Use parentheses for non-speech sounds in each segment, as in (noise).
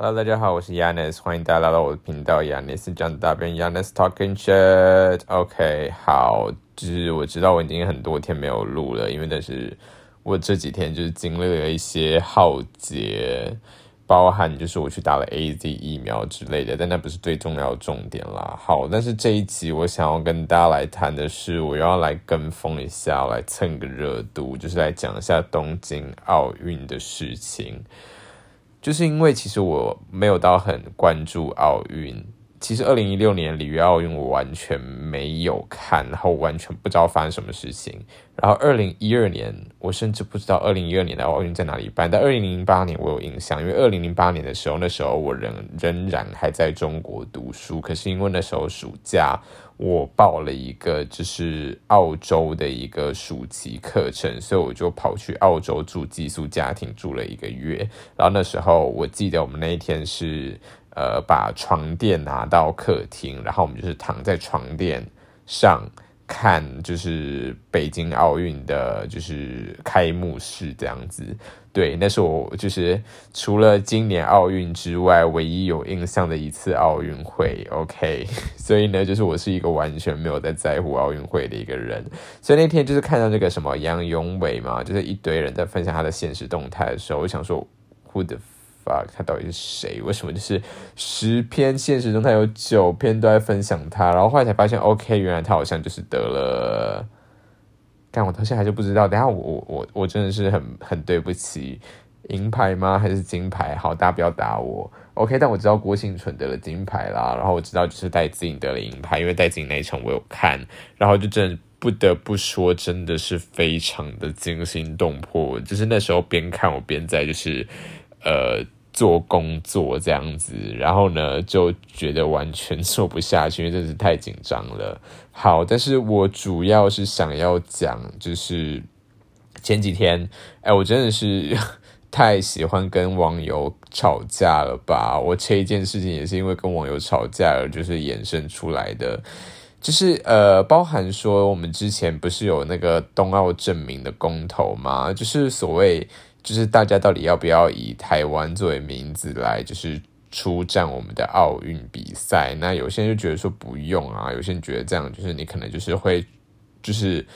Hello，大家好，我是 Yanis，欢迎大家来到我的频道 Yanis 讲大便 Yanis talking shit。OK，好，就是我知道我已经很多天没有录了，因为但是我这几天就是经历了一些浩劫，包含就是我去打了 AZ 疫苗之类的，但那不是最重要的重点啦。好，但是这一集我想要跟大家来谈的是，我要来跟风一下，来蹭个热度，就是来讲一下东京奥运的事情。就是因为其实我没有到很关注奥运，其实二零一六年里约奥运我完全没有看，然后完全不知道发生什么事情。然后二零一二年我甚至不知道二零一二年的奥运在哪里办，但二零零八年我有印象，因为二零零八年的时候，那时候我仍仍然还在中国读书，可是因为那时候暑假。我报了一个就是澳洲的一个暑期课程，所以我就跑去澳洲住寄宿家庭住了一个月。然后那时候我记得我们那一天是呃把床垫拿到客厅，然后我们就是躺在床垫上。看就是北京奥运的，就是开幕式这样子。对，那是我就是除了今年奥运之外，唯一有印象的一次奥运会。OK，(laughs) 所以呢，就是我是一个完全没有在在乎奥运会的一个人。所以那天就是看到这个什么杨永伟嘛，就是一堆人在分享他的现实动态的时候，我想说，Who the 他到底是谁？为什么就是十篇现实中他有九篇都在分享他？然后后来才发现，OK，原来他好像就是得了。但我到现在还是不知道。等下我我我我真的是很很对不起，银牌吗？还是金牌？好，大家不要打我。OK，但我知道郭幸存得了金牌啦。然后我知道就是戴资颖得了银牌，因为戴资颖那一场我有看。然后就真的不得不说，真的是非常的惊心动魄。就是那时候边看我边在就是呃。做工作这样子，然后呢，就觉得完全做不下去，因为真是太紧张了。好，但是我主要是想要讲，就是前几天，哎，我真的是 (laughs) 太喜欢跟网友吵架了吧？我这一件事情也是因为跟网友吵架而就是衍生出来的，就是呃，包含说我们之前不是有那个冬奥证明的公投吗？就是所谓。就是大家到底要不要以台湾作为名字来，就是出战我们的奥运比赛？那有些人就觉得说不用啊，有些人觉得这样就是你可能就是会就是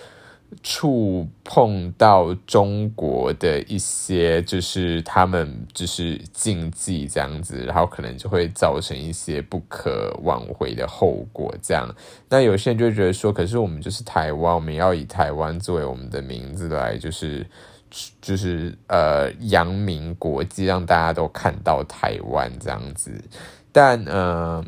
触碰到中国的一些就是他们就是禁忌这样子，然后可能就会造成一些不可挽回的后果。这样，那有些人就觉得说，可是我们就是台湾，我们要以台湾作为我们的名字来，就是。就是呃，扬名国际，让大家都看到台湾这样子。但呃，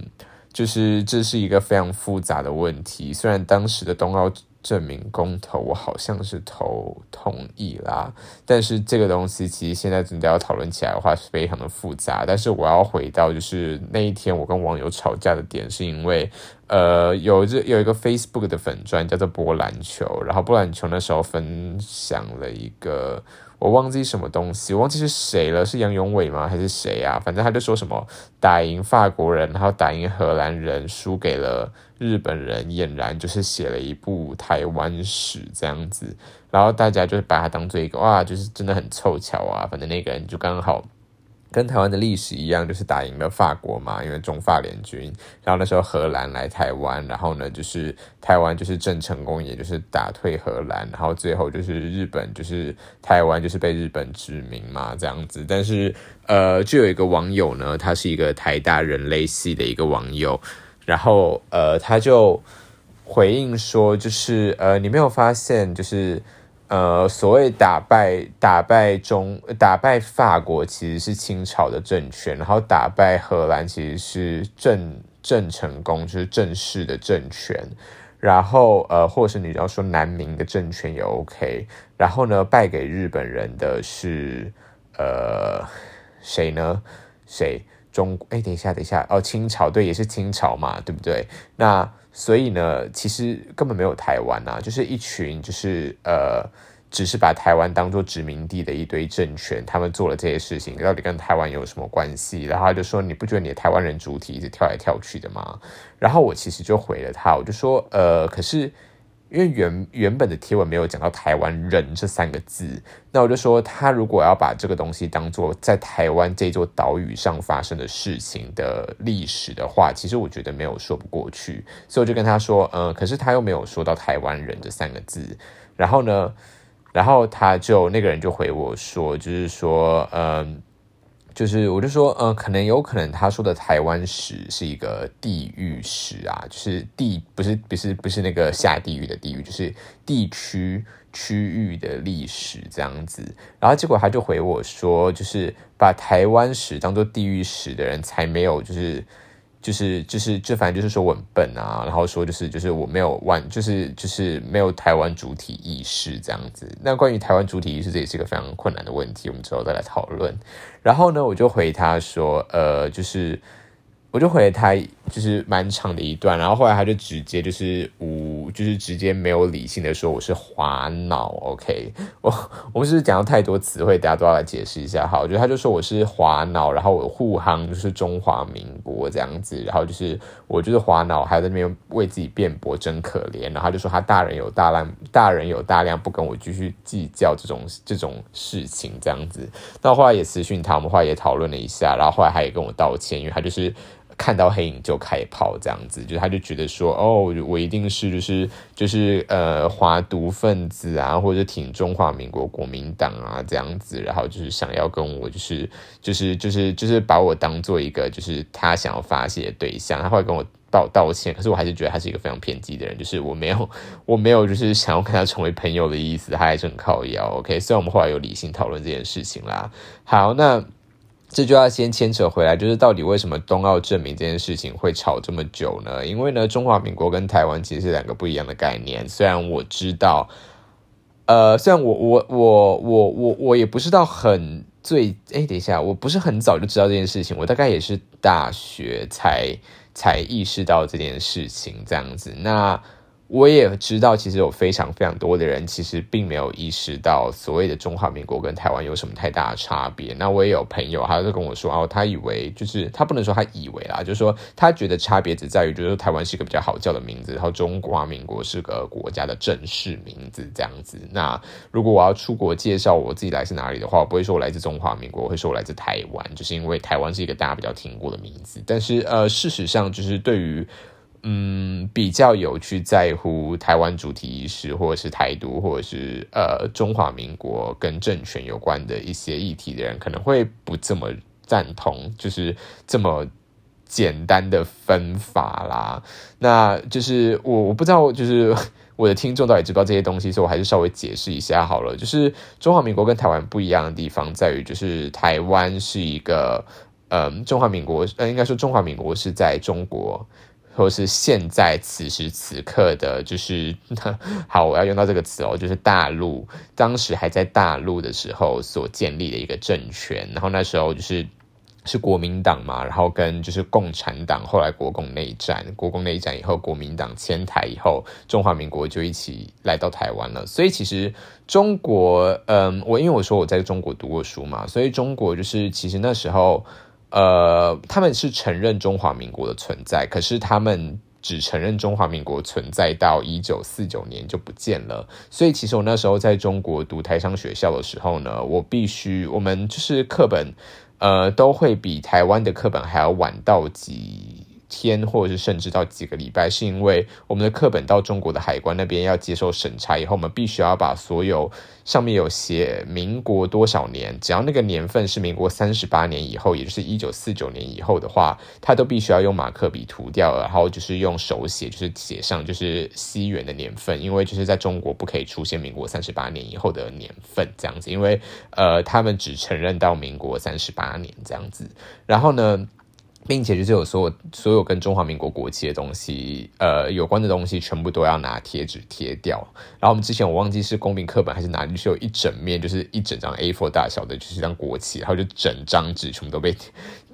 就是这是一个非常复杂的问题。虽然当时的冬奥。证明公投，我好像是投同意啦，但是这个东西其实现在真的要讨论起来的话，是非常的复杂。但是我要回到就是那一天我跟网友吵架的点，是因为呃有这有一个 Facebook 的粉钻叫做波兰球，然后波兰球那时候分享了一个。我忘记什么东西，我忘记是谁了，是杨永伟吗？还是谁啊？反正他就说什么打赢法国人，然后打赢荷兰人，输给了日本人，俨然就是写了一部台湾史这样子。然后大家就把它当做一个哇，就是真的很凑巧啊。反正那个人就刚好。跟台湾的历史一样，就是打赢了法国嘛，因为中法联军。然后那时候荷兰来台湾，然后呢，就是台湾就是郑成功，也就是打退荷兰，然后最后就是日本，就是台湾就是被日本殖民嘛，这样子。但是呃，就有一个网友呢，他是一个台大人类系的一个网友，然后呃，他就回应说，就是呃，你没有发现就是。呃，所谓打败打败中打败法国其实是清朝的政权，然后打败荷兰其实是郑郑成功，就是正式的政权。然后呃，或者是你要说南明的政权也 OK。然后呢，败给日本人的是呃谁呢？谁？中？哎，等一下，等一下，哦，清朝对，也是清朝嘛，对不对？那。所以呢，其实根本没有台湾呐，就是一群就是呃，只是把台湾当做殖民地的一堆政权，他们做了这些事情，到底跟台湾有什么关系？然后他就说：“你不觉得你的台湾人主体一直跳来跳去的吗？”然后我其实就回了他，我就说：“呃，可是因为原原本的贴文没有讲到台湾人这三个字，那我就说他如果要把这个东西当做在台湾这座岛屿上发生的事情的历史的话，其实我觉得没有说不过去，所以我就跟他说，嗯，可是他又没有说到台湾人这三个字，然后呢，然后他就那个人就回我说，就是说，嗯。就是我就说，嗯，可能有可能他说的台湾史是一个地域史啊，就是地不是不是不是那个下地狱的地狱，就是地区区域的历史这样子。然后结果他就回我说，就是把台湾史当做地域史的人才没有，就是。就是就是就反正就是说我很笨啊，然后说就是就是我没有完，就是就是没有台湾主体意识这样子。那关于台湾主体意识，这也是一个非常困难的问题，我们之后再来讨论。然后呢，我就回他说，呃，就是。我就回他，就是蛮长的一段，然后后来他就直接就是无，就是直接没有理性的说我是华脑，OK，我我们是讲到太多词汇，大家都要来解释一下。好，我觉得他就说我是华脑，然后我护航就是中华民国这样子，然后就是我就是华脑，还在那边为自己辩驳，真可怜。然后他就说他大人有大量，大人有大量，不跟我继续计较这种这种事情这样子。那后来也私讯他，我们后来也讨论了一下，然后后来他也跟我道歉，因为他就是。看到黑影就开炮，这样子，就他就觉得说，哦，我一定是就是就是呃，华独分子啊，或者挺中华民国国民党啊，这样子，然后就是想要跟我就是就是就是就是把我当做一个就是他想要发泄的对象，他会跟我道道歉，可是我还是觉得他是一个非常偏激的人，就是我没有 (laughs) 我没有就是想要跟他成为朋友的意思，他还是很靠腰。OK，虽然我们后来有理性讨论这件事情啦。好，那。这就要先牵扯回来，就是到底为什么冬奥证明这件事情会吵这么久呢？因为呢，中华民国跟台湾其实是两个不一样的概念。虽然我知道，呃，虽然我我我我我我也不知道很最，哎，等一下，我不是很早就知道这件事情，我大概也是大学才才意识到这件事情这样子。那我也知道，其实有非常非常多的人，其实并没有意识到所谓的中华民国跟台湾有什么太大的差别。那我也有朋友，他就跟我说，哦，他以为就是他不能说他以为啦，就是说他觉得差别只在于，就是说台湾是一个比较好叫的名字，然后中华民国是个国家的正式名字这样子。那如果我要出国介绍我自己来自哪里的话，我不会说我来自中华民国，我会说我来自台湾，就是因为台湾是一个大家比较听过的名字。但是呃，事实上就是对于。嗯，比较有去在乎台湾主题意识，或者是台独，或者是呃中华民国跟政权有关的一些议题的人，可能会不这么赞同，就是这么简单的分法啦。那就是我我不知道，就是我的听众到底知不知道这些东西，所以我还是稍微解释一下好了。就是中华民国跟台湾不一样的地方在于，就是台湾是一个，嗯，中华民国，呃，应该说中华民国是在中国。或是现在此时此刻的，就是 (laughs) 好，我要用到这个词哦，就是大陆当时还在大陆的时候所建立的一个政权，然后那时候就是是国民党嘛，然后跟就是共产党，后来国共内战，国共内战以后，国民党迁台以后，中华民国就一起来到台湾了。所以其实中国，嗯，我因为我说我在中国读过书嘛，所以中国就是其实那时候。呃，他们是承认中华民国的存在，可是他们只承认中华民国存在到一九四九年就不见了。所以其实我那时候在中国读台商学校的时候呢，我必须我们就是课本，呃，都会比台湾的课本还要晚到几。天，或者是甚至到几个礼拜，是因为我们的课本到中国的海关那边要接受审查以后，我们必须要把所有上面有写民国多少年，只要那个年份是民国三十八年以后，也就是一九四九年以后的话，它都必须要用马克笔涂掉，然后就是用手写，就是写上就是西元的年份，因为就是在中国不可以出现民国三十八年以后的年份这样子，因为呃，他们只承认到民国三十八年这样子，然后呢？并且就是有所有所有跟中华民国国旗的东西，呃，有关的东西全部都要拿贴纸贴掉。然后我们之前我忘记是公民课本还是哪里，就是有一整面，就是一整张 A4 大小的，就是一张国旗，然后就整张纸全部都被，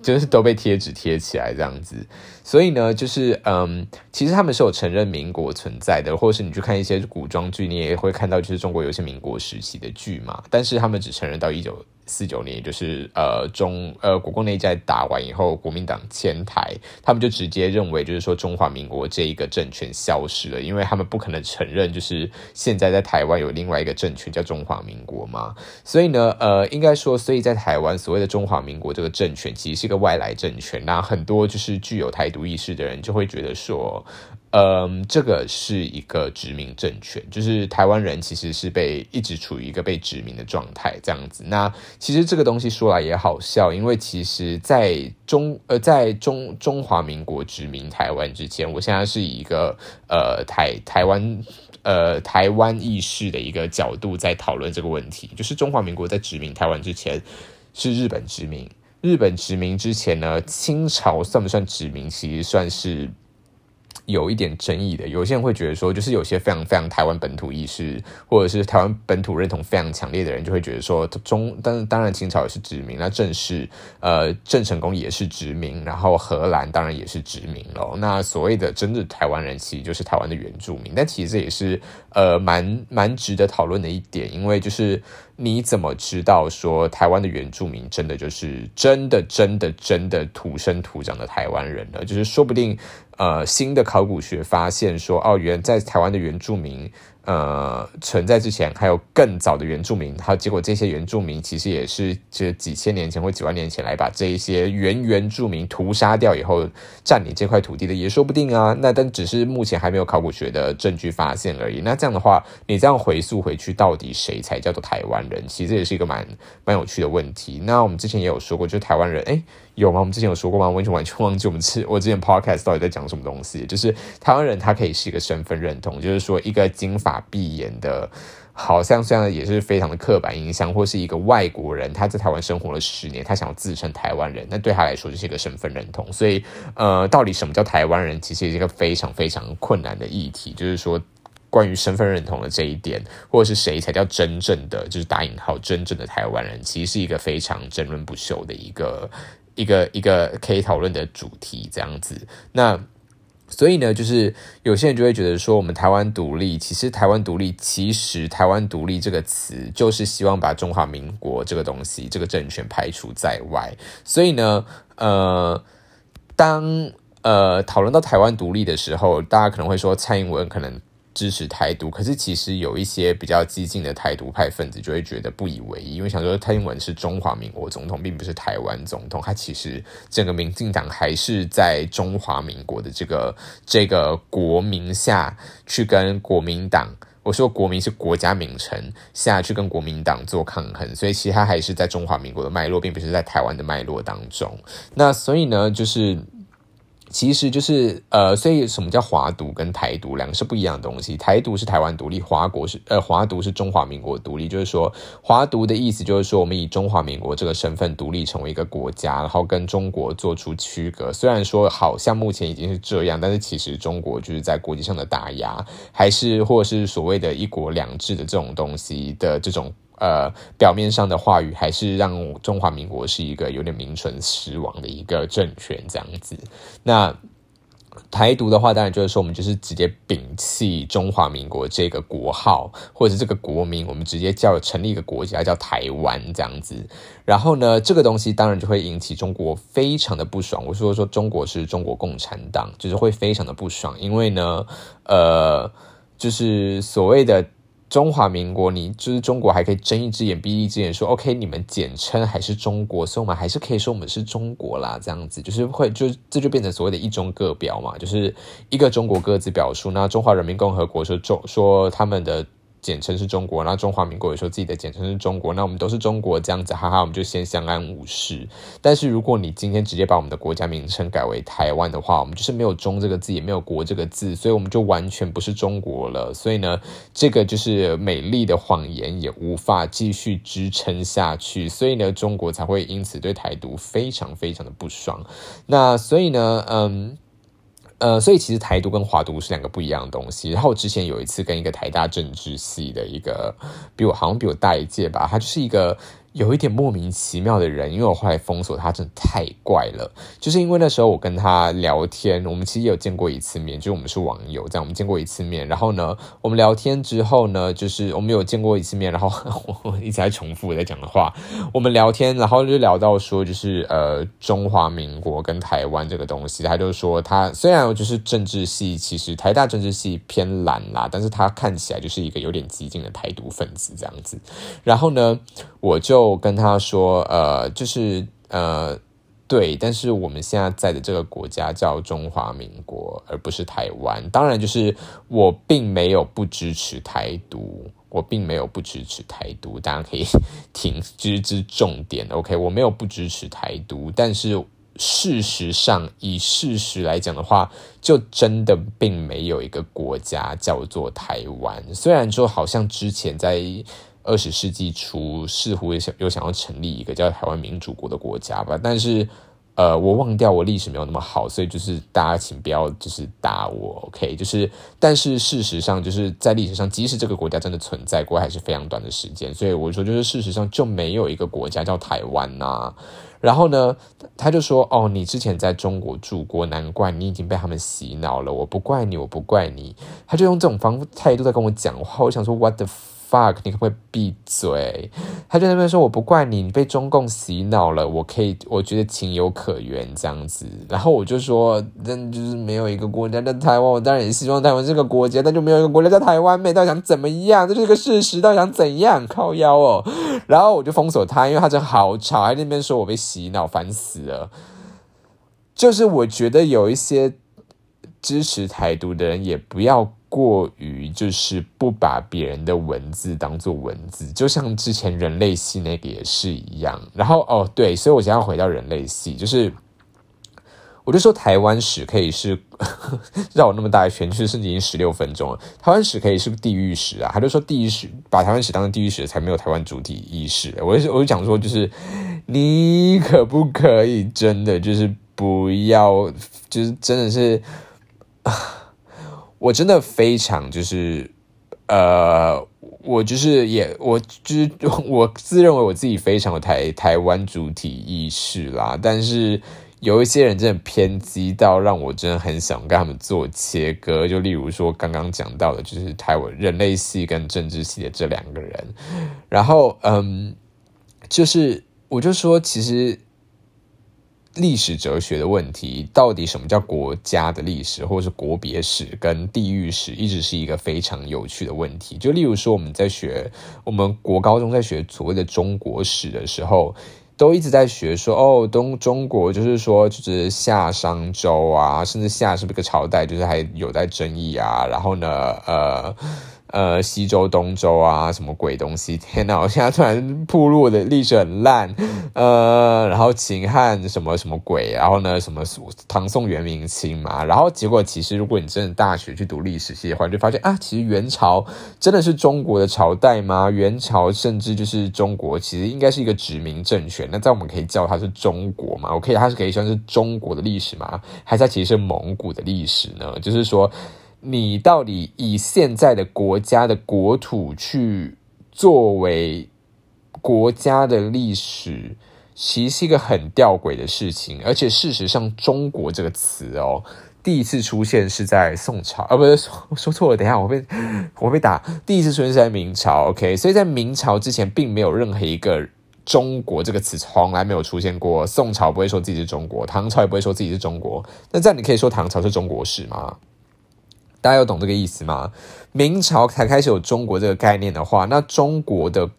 就是都被贴纸贴起来这样子。所以呢，就是嗯，其实他们是有承认民国存在的，或者是你去看一些古装剧，你也会看到，就是中国有些民国时期的剧嘛。但是他们只承认到一九。四九年，就是呃中呃国共内战打完以后，国民党迁台，他们就直接认为就是说中华民国这一个政权消失了，因为他们不可能承认就是现在在台湾有另外一个政权叫中华民国嘛，所以呢，呃，应该说，所以在台湾所谓的中华民国这个政权其实是一个外来政权，那很多就是具有台独意识的人就会觉得说。嗯，这个是一个殖民政权，就是台湾人其实是被一直处于一个被殖民的状态，这样子。那其实这个东西说来也好笑，因为其实在中呃在中中华民国殖民台湾之前，我现在是以一个呃台台湾呃台湾意识的一个角度在讨论这个问题，就是中华民国在殖民台湾之前是日本殖民，日本殖民之前呢，清朝算不算殖民？其实算是。有一点争议的，有些人会觉得说，就是有些非常非常台湾本土意识，或者是台湾本土认同非常强烈的人，就会觉得说，中，但当然清朝也是殖民，那正是呃郑成功也是殖民，然后荷兰当然也是殖民喽。那所谓的真的台湾人，其实就是台湾的原住民，但其实这也是呃蛮蛮值得讨论的一点，因为就是你怎么知道说台湾的原住民真的就是真的真的真的土生土长的台湾人呢？就是说不定。呃，新的考古学发现说，哦，原在台湾的原住民。呃，存在之前还有更早的原住民，还有结果这些原住民其实也是这几千年前或几万年前来把这一些原原住民屠杀掉以后占领这块土地的也说不定啊。那但只是目前还没有考古学的证据发现而已。那这样的话，你这样回溯回去，到底谁才叫做台湾人？其实这也是一个蛮蛮有趣的问题。那我们之前也有说过，就台湾人，哎，有吗？我们之前有说过吗？完全完全忘记我们之我之前 podcast 到底在讲什么东西。就是台湾人他可以是一个身份认同，就是说一个金发。闭眼的，好像这样也是非常的刻板印象，或是一个外国人，他在台湾生活了十年，他想要自称台湾人，那对他来说就是一个身份认同。所以，呃，到底什么叫台湾人，其实也是一个非常非常困难的议题。就是说，关于身份认同的这一点，或者是谁才叫真正的，就是打引号真正的台湾人，其实是一个非常争论不休的一个一个一个可以讨论的主题。这样子，那。所以呢，就是有些人就会觉得说，我们台湾独立，其实台湾独立，其实台湾独立这个词，就是希望把中华民国这个东西、这个政权排除在外。所以呢，呃，当呃讨论到台湾独立的时候，大家可能会说，蔡英文可能。支持台独，可是其实有一些比较激进的台独派分子就会觉得不以为意，因为想说蔡英文是中华民国总统，并不是台湾总统，他其实整个民进党还是在中华民国的这个这个国名下去跟国民党，我说国民是国家名称下去跟国民党做抗衡，所以其实他还是在中华民国的脉络，并不是在台湾的脉络当中。那所以呢，就是。其实就是呃，所以什么叫华独跟台独两个是不一样的东西。台独是台湾独立，华国是呃华独是中华民国独立。就是说，华独的意思就是说，我们以中华民国这个身份独立成为一个国家，然后跟中国做出区隔。虽然说好像目前已经是这样，但是其实中国就是在国际上的打压，还是或者是所谓的一国两制的这种东西的这种。呃，表面上的话语还是让中华民国是一个有点名存实亡的一个政权这样子。那台独的话，当然就是说，我们就是直接摒弃中华民国这个国号或者是这个国名，我们直接叫成立一个国家叫台湾这样子。然后呢，这个东西当然就会引起中国非常的不爽。我说说中国是中国共产党，就是会非常的不爽，因为呢，呃，就是所谓的。中华民国，你就是中国，还可以睁一只眼闭一只眼，说 OK，你们简称还是中国，所以我们还是可以说我们是中国啦，这样子就是会就这就变成所谓的一中各表嘛，就是一个中国各自表述，那中华人民共和国说中说他们的。简称是中国，然后中华民国也说自己的简称是中国，那我们都是中国这样子，哈哈，我们就先相安无事。但是如果你今天直接把我们的国家名称改为台湾的话，我们就是没有“中”这个字，也没有“国”这个字，所以我们就完全不是中国了。所以呢，这个就是美丽的谎言也无法继续支撑下去，所以呢，中国才会因此对台独非常非常的不爽。那所以呢，嗯。呃，所以其实台独跟华独是两个不一样的东西。然后我之前有一次跟一个台大政治系的一个比我好像比我大一届吧，他就是一个有一点莫名其妙的人，因为我后来封锁他，真的太怪了。就是因为那时候我跟他聊天，我们其实有见过一次面，就我们是网友，这样我们见过一次面。然后呢，我们聊天之后呢，就是我们有见过一次面，然后我一直在重复我在讲的话。(laughs) 我们聊天，然后就聊到说，就是呃，中华民国跟台湾这个东西，他就说他虽然就是政治系，其实台大政治系偏蓝啦，但是他看起来就是一个有点激进的台独分子这样子。然后呢，我就。就跟他说，呃，就是呃，对，但是我们现在在的这个国家叫中华民国，而不是台湾。当然，就是我并没有不支持台独，我并没有不支持台独，大家可以听，知之重点。(laughs) OK，我没有不支持台独，但是事实上，以事实来讲的话，就真的并没有一个国家叫做台湾。虽然说好像之前在。二十世纪初，似乎也想有想要成立一个叫台湾民主国的国家吧，但是，呃，我忘掉我历史没有那么好，所以就是大家请不要就是打我，OK？就是，但是事实上就是在历史上，即使这个国家真的存在过，还是非常短的时间，所以我说就是事实上就没有一个国家叫台湾呐。然后呢，他就说：“哦，你之前在中国住过，难怪你已经被他们洗脑了。我不怪你，我不怪你。”他就用这种方态度在跟我讲话，我想说：“What the？” fuck，你可不可以闭嘴？他就那边说我不怪你，你被中共洗脑了，我可以，我觉得情有可原这样子。然后我就说，但就是没有一个国家叫台湾，我当然也希望台湾是个国家，但就没有一个国家叫台湾。妹到底想怎么样？这是个事实，到底想怎样？靠腰哦。然后我就封锁他，因为他真好吵，在那边说我被洗脑，烦死了。就是我觉得有一些支持台独的人，也不要。过于就是不把别人的文字当做文字，就像之前人类系那个也是一样。然后哦，对，所以我想要回到人类系，就是我就说台湾史可以是 (laughs) 绕那么大一圈，就是已经十六分钟了。台湾史可以是地狱史啊，他就说地狱史把台湾史当成地狱史，才没有台湾主体意识。我就我就讲说，就是你可不可以真的就是不要，就是真的是啊。我真的非常就是，呃，我就是也我就是 (laughs) 我自认为我自己非常有台台湾主体意识啦，但是有一些人真的偏激到让我真的很想跟他们做切割，就例如说刚刚讲到的，就是台湾人类系跟政治系的这两个人，然后嗯，就是我就说其实。历史哲学的问题，到底什么叫国家的历史，或者是国别史跟地域史，一直是一个非常有趣的问题。就例如说，我们在学我们国高中在学所谓的中国史的时候，都一直在学说，哦，东中国就是说就是夏商周啊，甚至夏是不是个朝代，就是还有待争议啊。然后呢，呃。呃，西周、东周啊，什么鬼东西？天哪！我现在突然铺路的历史很烂。呃，然后秦汉什么什么鬼？然后呢，什么唐宋元明清嘛？然后结果其实，如果你真的大学去读历史系的话，就发现啊，其实元朝真的是中国的朝代吗？元朝甚至就是中国，其实应该是一个殖民政权。那在我们可以叫它是中国吗？我可以，它是可以算是中国的历史吗？还是其实是蒙古的历史呢？就是说。你到底以现在的国家的国土去作为国家的历史，其实是一个很吊诡的事情。而且事实上，“中国”这个词哦，第一次出现是在宋朝，啊，不是说说错了。等一下，我被 (laughs) 我被打。第一次出现是在明朝，OK。所以在明朝之前，并没有任何一个“中国”这个词从来没有出现过。宋朝不会说自己是中国，唐朝也不会说自己是中国。那这样你可以说唐朝是中国史吗？大家有懂这个意思吗？明朝才开始有中国这个概念的话，那中国的。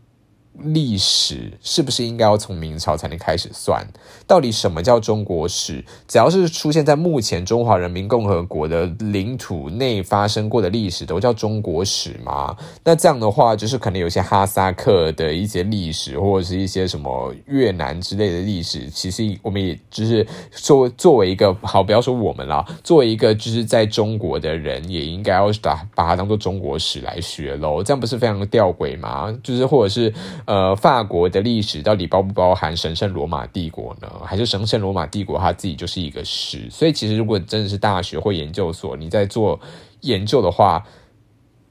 历史是不是应该要从明朝才能开始算？到底什么叫中国史？只要是出现在目前中华人民共和国的领土内发生过的历史，都叫中国史吗？那这样的话，就是可能有些哈萨克的一些历史，或者是一些什么越南之类的历史，其实我们也就是作作为一个好，不要说我们了，作为一个就是在中国的人，也应该要把把它当做中国史来学喽。这样不是非常的吊诡吗？就是或者是。呃，法国的历史到底包不包含神圣罗马帝国呢？还是神圣罗马帝国它自己就是一个史？所以其实如果真的是大学或研究所，你在做研究的话，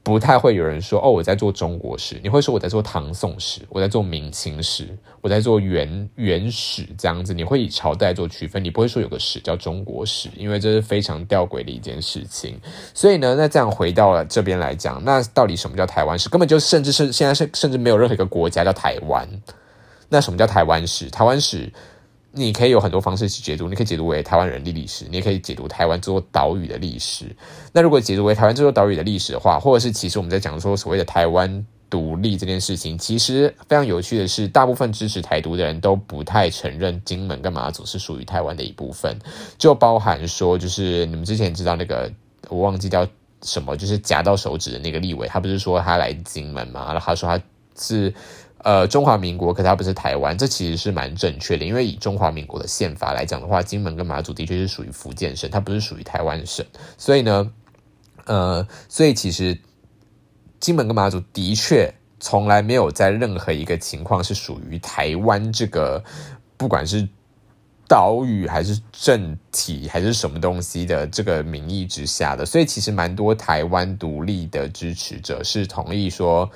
不太会有人说哦，我在做中国史，你会说我在做唐宋史，我在做明清史，我在做元元史这样子，你会以朝代做区分，你不会说有个史叫中国史，因为这是非常吊诡的一件事情。所以呢，那这样回到了这边来讲，那到底什么叫台湾史？根本就甚至是现在是甚至没有任何一个国家叫台湾。那什么叫台湾史？台湾史。你可以有很多方式去解读，你可以解读为台湾人的历史，你也可以解读台湾这座岛屿的历史。那如果解读为台湾这座岛屿的历史的话，或者是其实我们在讲说所谓的台湾独立这件事情，其实非常有趣的是，大部分支持台独的人都不太承认金门跟马祖是属于台湾的一部分，就包含说，就是你们之前知道那个我忘记叫什么，就是夹到手指的那个立委，他不是说他来金门嘛，然后他说他是。呃，中华民国，可它不是台湾，这其实是蛮正确的，因为以中华民国的宪法来讲的话，金门跟马祖的确是属于福建省，它不是属于台湾省，所以呢，呃，所以其实金门跟马祖的确从来没有在任何一个情况是属于台湾这个，不管是岛屿还是政体还是什么东西的这个名义之下的，所以其实蛮多台湾独立的支持者是同意说。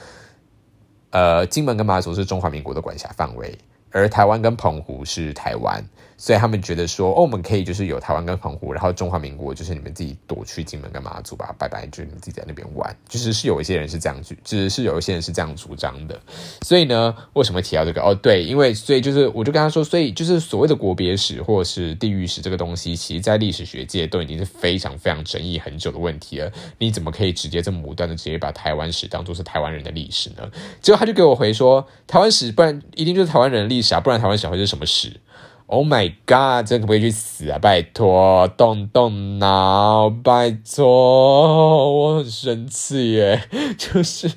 呃，金门跟马祖是中华民国的管辖范围，而台湾跟澎湖是台湾。所以他们觉得说，哦，我们可以就是有台湾跟澎湖，然后中华民国就是你们自己躲去金门跟马祖吧，拜拜，就是你们自己在那边玩。就是是有一些人是这样去，只是有一些人是这样主张的。所以呢，为什么提到这个？哦，对，因为所以就是我就跟他说，所以就是所谓的国别史或者是地域史这个东西，其实在历史学界都已经是非常非常争议很久的问题了。你怎么可以直接这么武断的直接把台湾史当做是台湾人的历史呢？结果他就给我回说，台湾史不然一定就是台湾人的历史不然台湾史会是什么史？Oh my god！这可不可以去死啊？拜托，动动脑，拜托！我很生气耶，就是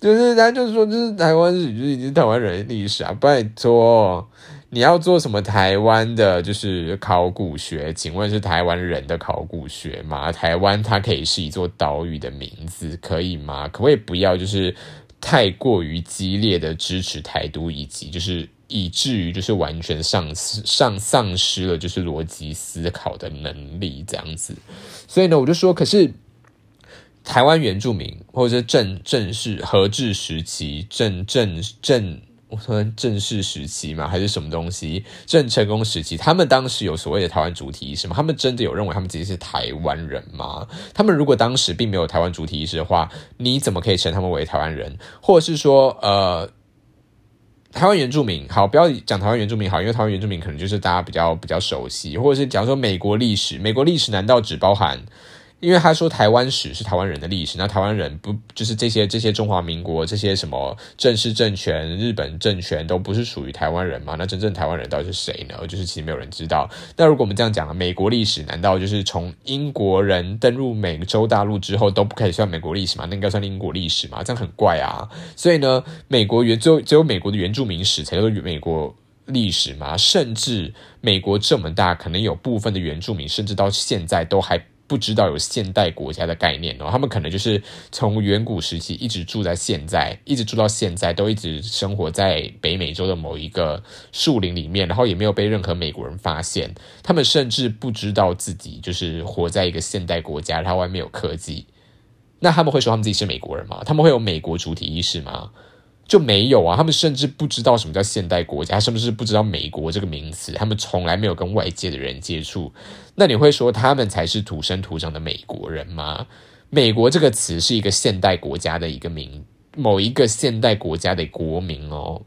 就是，他就说就是台湾史，就是已经台湾人历史啊！拜托，你要做什么台湾的，就是考古学？请问是台湾人的考古学吗？台湾它可以是一座岛屿的名字，可以吗？可不可以不要就是太过于激烈的支持台独，以及就是。以至于就是完全丧失、丧丧失了就是逻辑思考的能力这样子，所以呢，我就说，可是台湾原住民或者是正正式和治时期、正正正，我说正式时期嘛，还是什么东西？郑成功时期，他们当时有所谓的台湾主体意识吗？他们真的有认为他们自己是台湾人吗？他们如果当时并没有台湾主体意识的话，你怎么可以称他们为台湾人？或者是说，呃？台湾原住民好，不要讲台湾原住民好，因为台湾原住民可能就是大家比较比较熟悉，或者是假如说美国历史，美国历史难道只包含？因为他说台湾史是台湾人的历史，那台湾人不就是这些这些中华民国这些什么正式政权、日本政权都不是属于台湾人吗？那真正台湾人到底是谁呢？就是其实没有人知道。那如果我们这样讲，美国历史难道就是从英国人登陆美洲大陆之后都不可以算美国历史吗？那应该算英国历史吗？这样很怪啊！所以呢，美国原只有只有美国的原住民史才叫做美国历史嘛？甚至美国这么大，可能有部分的原住民，甚至到现在都还。不知道有现代国家的概念哦，他们可能就是从远古时期一直住在现在，一直住到现在，都一直生活在北美洲的某一个树林里面，然后也没有被任何美国人发现。他们甚至不知道自己就是活在一个现代国家，然后外面有科技。那他们会说他们自己是美国人吗？他们会有美国主体意识吗？就没有啊，他们甚至不知道什么叫现代国家，甚至是不知道美国这个名词，他们从来没有跟外界的人接触。那你会说他们才是土生土长的美国人吗？美国这个词是一个现代国家的一个名，某一个现代国家的国名哦。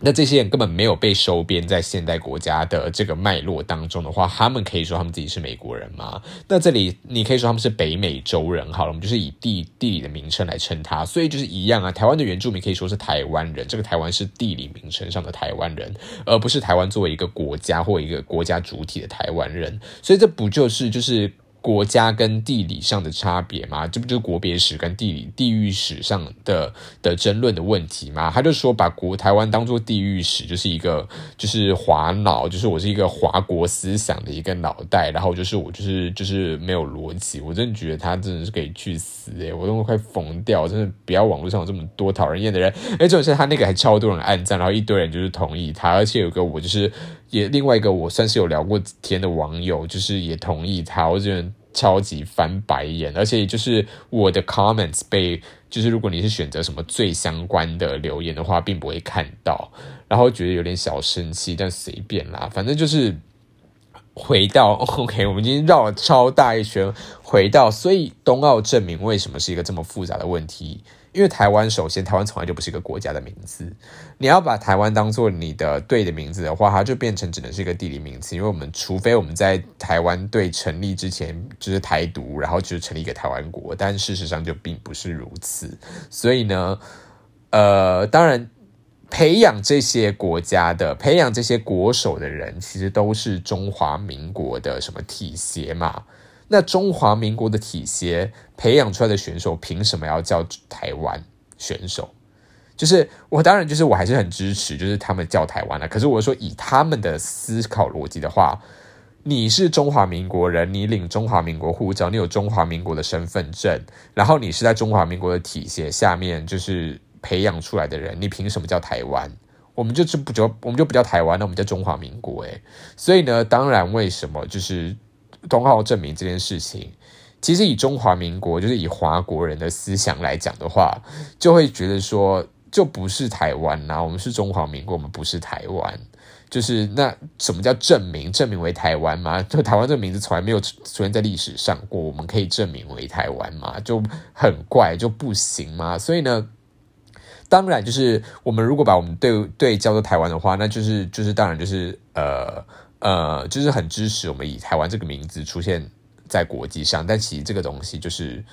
那这些人根本没有被收编在现代国家的这个脉络当中的话，他们可以说他们自己是美国人吗？那这里你可以说他们是北美洲人好了，我们就是以地地理的名称来称他，所以就是一样啊。台湾的原住民可以说是台湾人，这个台湾是地理名称上的台湾人，而不是台湾作为一个国家或一个国家主体的台湾人，所以这不就是就是。国家跟地理上的差别吗？这不就是国别史跟地理地域史上的的争论的问题吗？他就说把国台湾当做地域史，就是一个就是华脑，就是我是一个华国思想的一个脑袋，然后就是我就是就是没有逻辑，我真的觉得他真的是可以去死诶，我都快疯掉，真的不要网络上有这么多讨人厌的人，哎，重点是他那个还超多人暗赞，然后一堆人就是同意他，而且有个我就是也另外一个我算是有聊过天的网友，就是也同意他，我觉得。超级翻白眼，而且就是我的 comments 被，就是如果你是选择什么最相关的留言的话，并不会看到，然后觉得有点小生气，但随便啦，反正就是回到 (laughs) OK，我们今天绕了超大一圈，回到，所以冬奥证明为什么是一个这么复杂的问题？因为台湾首先，台湾从来就不是一个国家的名字。你要把台湾当做你的队的名字的话，它就变成只能是一个地理名词。因为我们除非我们在台湾队成立之前就是台独，然后就是成立一个台湾国，但事实上就并不是如此。所以呢，呃，当然培养这些国家的、培养这些国手的人，其实都是中华民国的什么体协嘛。那中华民国的体协培养出来的选手，凭什么要叫台湾选手？就是我当然就是我还是很支持，就是他们叫台湾了。可是我说以他们的思考逻辑的话，你是中华民国人，你领中华民国护照，你有中华民国的身份证，然后你是在中华民国的体协下面就是培养出来的人，你凭什么叫台湾？我们就是不叫我们就不叫台湾，那我们叫中华民国。诶，所以呢，当然为什么就是。冬奥证明这件事情，其实以中华民国，就是以华国人的思想来讲的话，就会觉得说，就不是台湾呐，我们是中华民国，我们不是台湾。就是那什么叫证明？证明为台湾吗？就台湾这个名字从来没有出现在历史上过，我们可以证明为台湾吗？就很怪，就不行吗？所以呢，当然就是我们如果把我们对对叫做台湾的话，那就是就是当然就是呃。呃，就是很支持我们以台湾这个名字出现在国际上，但其实这个东西就是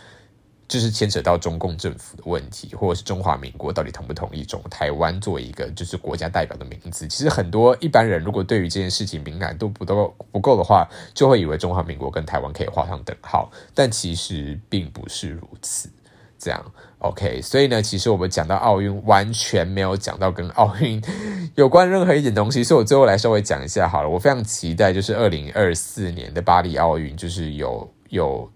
就是牵扯到中共政府的问题，或者是中华民国到底同不同意中台湾作为一个就是国家代表的名字。其实很多一般人如果对于这件事情敏感度不都不够的话，就会以为中华民国跟台湾可以画上等号，但其实并不是如此。这样，OK，所以呢，其实我们讲到奥运，完全没有讲到跟奥运有关任何一点东西，所以我最后来稍微讲一下好了。我非常期待，就是二零二四年的巴黎奥运，就是有有。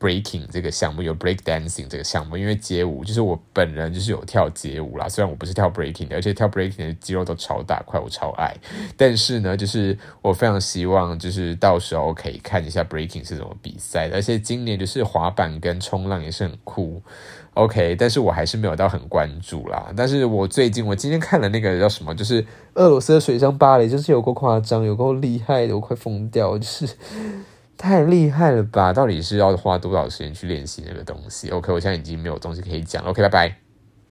Breaking 这个项目有 Break Dancing 这个项目，因为街舞就是我本人就是有跳街舞啦。虽然我不是跳 Breaking 的，而且跳 Breaking 的肌肉都超大块，我超爱。但是呢，就是我非常希望就是到时候可以看一下 Breaking 是怎么比赛的。而且今年就是滑板跟冲浪也是很酷。OK，但是我还是没有到很关注啦。但是我最近我今天看了那个叫什么，就是俄罗斯的水上芭蕾，就是有够夸张，有够厉害的，我快疯掉，就是。太厉害了吧！到底是要花多少时间去练习那个东西？OK，我现在已经没有东西可以讲了。OK，拜拜。